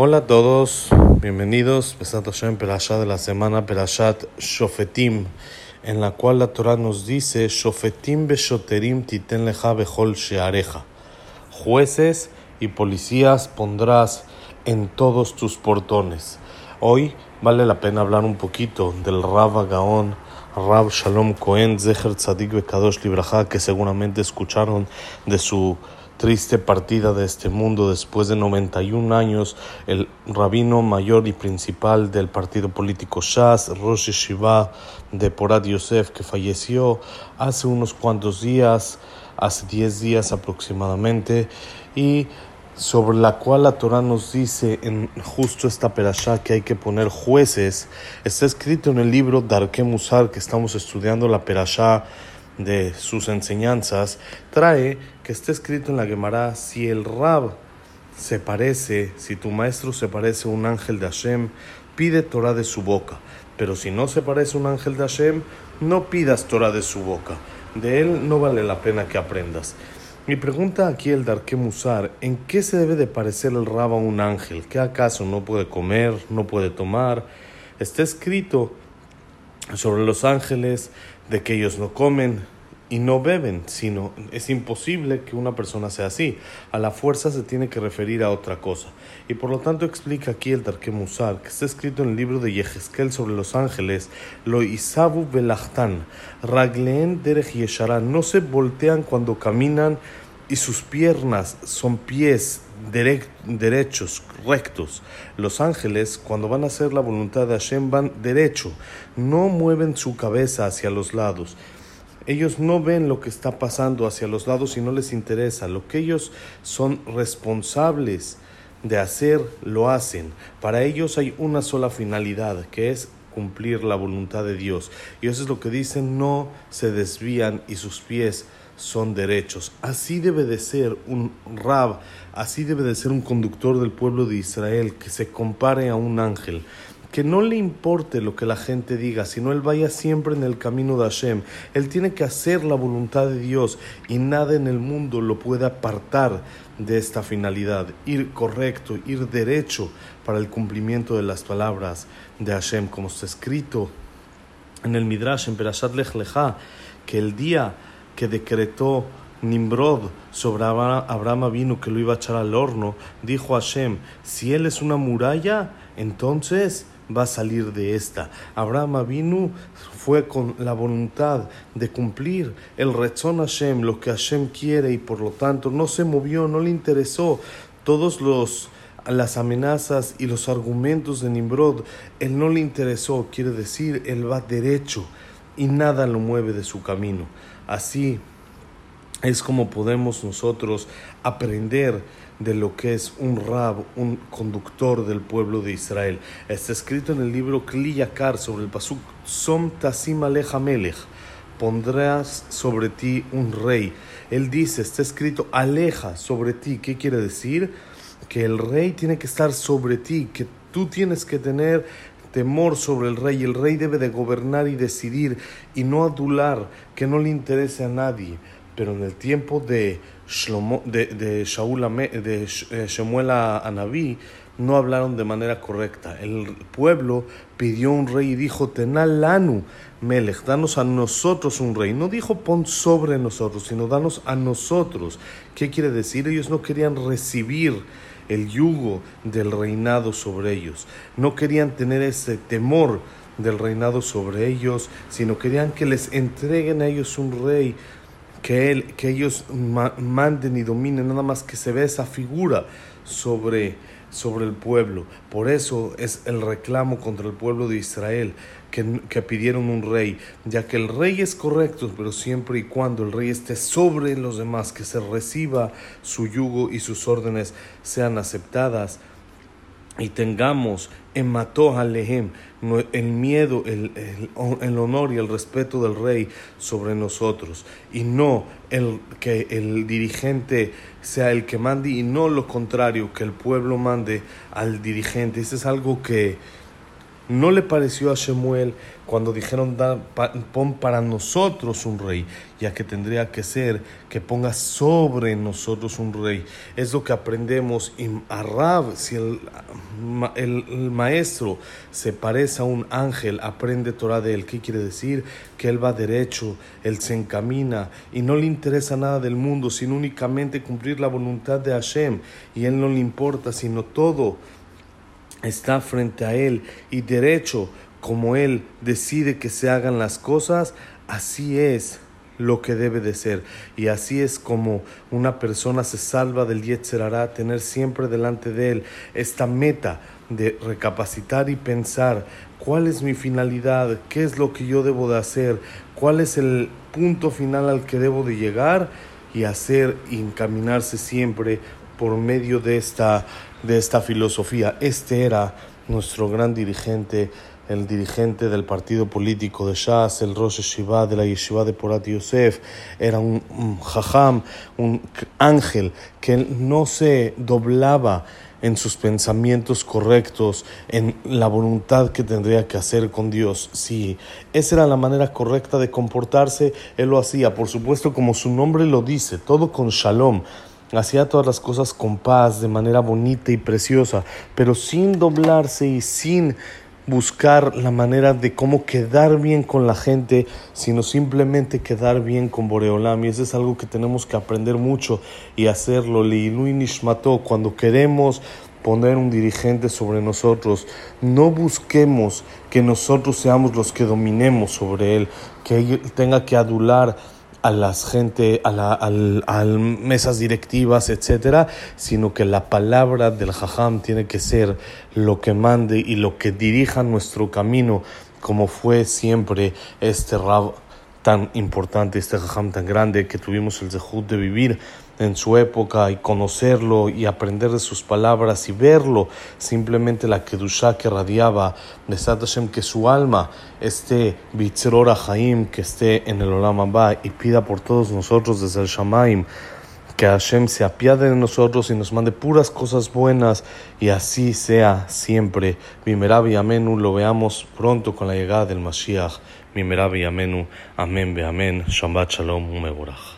Hola a todos, bienvenidos Pesat Hashem Perashat de la semana Perashat Shofetim, en la cual la Torah nos dice Shofetim beshoterim titen leja bechol sheareja. Jueces y policías pondrás en todos tus portones. Hoy vale la pena hablar un poquito del Rav Gaon, Rav Shalom Cohen, Zecher Tzadik Bekadosh Libraja, que seguramente escucharon de su triste partida de este mundo después de 91 años, el rabino mayor y principal del partido político Shas, Rosh Shiva de Porat Yosef, que falleció hace unos cuantos días, hace 10 días aproximadamente, y sobre la cual la Torah nos dice en justo esta perashá que hay que poner jueces, está escrito en el libro Darke Musar que estamos estudiando la perashá de sus enseñanzas, trae que está escrito en la Gemara, si el Rab se parece, si tu maestro se parece a un ángel de Hashem, pide Torah de su boca. Pero si no se parece a un ángel de Hashem, no pidas Torah de su boca. De él no vale la pena que aprendas. Mi pregunta aquí el Darke Musar, ¿en qué se debe de parecer el Rab a un ángel? ¿Qué acaso no puede comer, no puede tomar? Está escrito sobre los ángeles de que ellos no comen y no beben, sino es imposible que una persona sea así. A la fuerza se tiene que referir a otra cosa. Y por lo tanto explica aquí el Tarque Musar, que está escrito en el libro de Yehezkel sobre los ángeles, lo isabu belachtan, ragleen derech yesharan, no se voltean cuando caminan y sus piernas son pies derechos, rectos. Los ángeles, cuando van a hacer la voluntad de Hashem, van derecho, no mueven su cabeza hacia los lados. Ellos no ven lo que está pasando hacia los lados y no les interesa. Lo que ellos son responsables de hacer, lo hacen. Para ellos hay una sola finalidad, que es cumplir la voluntad de Dios. Y eso es lo que dicen, no se desvían y sus pies son derechos. Así debe de ser un rab, así debe de ser un conductor del pueblo de Israel que se compare a un ángel. Que no le importe lo que la gente diga, sino él vaya siempre en el camino de Hashem. Él tiene que hacer la voluntad de Dios y nada en el mundo lo puede apartar de esta finalidad. Ir correcto, ir derecho para el cumplimiento de las palabras de Hashem, como está escrito en el Midrash, en Perashat Lech que el día que decretó Nimrod sobre Abraham vino que lo iba a echar al horno, dijo Hashem, si él es una muralla, entonces va a salir de esta. Abraham vino fue con la voluntad de cumplir el rezón Hashem, lo que Hashem quiere y por lo tanto no se movió, no le interesó todos los las amenazas y los argumentos de Nimrod, él no le interesó, quiere decir, él va derecho y nada lo mueve de su camino. Así es como podemos nosotros aprender de lo que es un rab, un conductor del pueblo de Israel. Está escrito en el libro Kli Yakar sobre el pasuk Som Tasim Melech. Pondrás sobre ti un rey. Él dice, está escrito aleja sobre ti. ¿Qué quiere decir? Que el rey tiene que estar sobre ti, que tú tienes que tener temor sobre el rey. El rey debe de gobernar y decidir y no adular, que no le interese a nadie. Pero en el tiempo de, Shlomo, de, de, Shaul, de eh, Shemuel a Naví, no hablaron de manera correcta. El pueblo pidió un rey y dijo, Tenal lanu, Melech, danos a nosotros un rey. No dijo pon sobre nosotros, sino danos a nosotros. ¿Qué quiere decir? Ellos no querían recibir el yugo del reinado sobre ellos. No querían tener ese temor del reinado sobre ellos, sino querían que les entreguen a ellos un rey, que, él, que ellos manden y dominen, nada más que se ve esa figura sobre, sobre el pueblo. Por eso es el reclamo contra el pueblo de Israel, que, que, pidieron un rey, ya que el rey es correcto, pero siempre y cuando el rey esté sobre los demás, que se reciba su yugo y sus órdenes sean aceptadas y tengamos en Mató Alejem el miedo, el, el, el, honor y el respeto del rey sobre nosotros y no el que el dirigente sea el que mande y no lo contrario, que el pueblo mande al dirigente. Eso es algo que No le pareció a Shemuel cuando dijeron, pon para nosotros un rey, ya que tendría que ser que ponga sobre nosotros un rey. Es lo que aprendemos en Arab, si el, el, maestro se parece a un ángel, aprende Torah de él. ¿Qué quiere decir? Que él va derecho, él se encamina y no le interesa nada del mundo, sino únicamente cumplir la voluntad de Hashem. Y él no le importa, sino todo está frente a Él y derecho, como Él decide que se hagan las cosas, así es lo que debe de ser. Y así es como una persona se salva del Yetzerará, tener siempre delante de Él esta meta de recapacitar y pensar cuál es mi finalidad, qué es lo que yo debo de hacer, cuál es el punto final al que debo de llegar y hacer y encaminarse siempre por medio de esta, de esta filosofía. Este era nuestro gran dirigente, el dirigente del partido político de Shas, el Rosh Shiva de la Yeshiva de Porat Yosef, era un, un jajam, un ángel que no se doblaba en sus pensamientos correctos, en la voluntad que tendría que hacer con Dios. Si esa era la manera correcta de comportarse, él lo hacía, por supuesto como su nombre lo dice, todo con shalom, hacía todas las cosas con paz, de manera bonita y preciosa, pero sin doblarse y sin buscar la manera de cómo quedar bien con la gente, sino simplemente quedar bien con Boreolam. Y eso es algo que tenemos que aprender mucho y hacerlo. Leilui Nishmato, cuando queremos poner un dirigente sobre nosotros, no busquemos que nosotros seamos los que dominemos sobre él, que él tenga que adular a las gente, a, la, a, mesas directivas, etcétera, sino que la palabra del jajam tiene que ser lo que mande y lo que dirija nuestro camino, como fue siempre este rab tan importante, este jajam tan grande que tuvimos el zehut de vivir en su época y conocerlo y aprender de sus palabras y verlo, simplemente la Kedushá que radiaba de Hashem, que su alma esté Bitzrora Haim, que esté en el Olam Abba y pida por todos nosotros desde el Shamaim que Hashem se apiade de nosotros y nos mande puras cosas buenas y así sea siempre. Mimerabi Amenu, lo veamos pronto con la llegada del Mashiach. Mimerabi Amenu, Amén, Be Amén, Shabbat Shalom, Umeborach.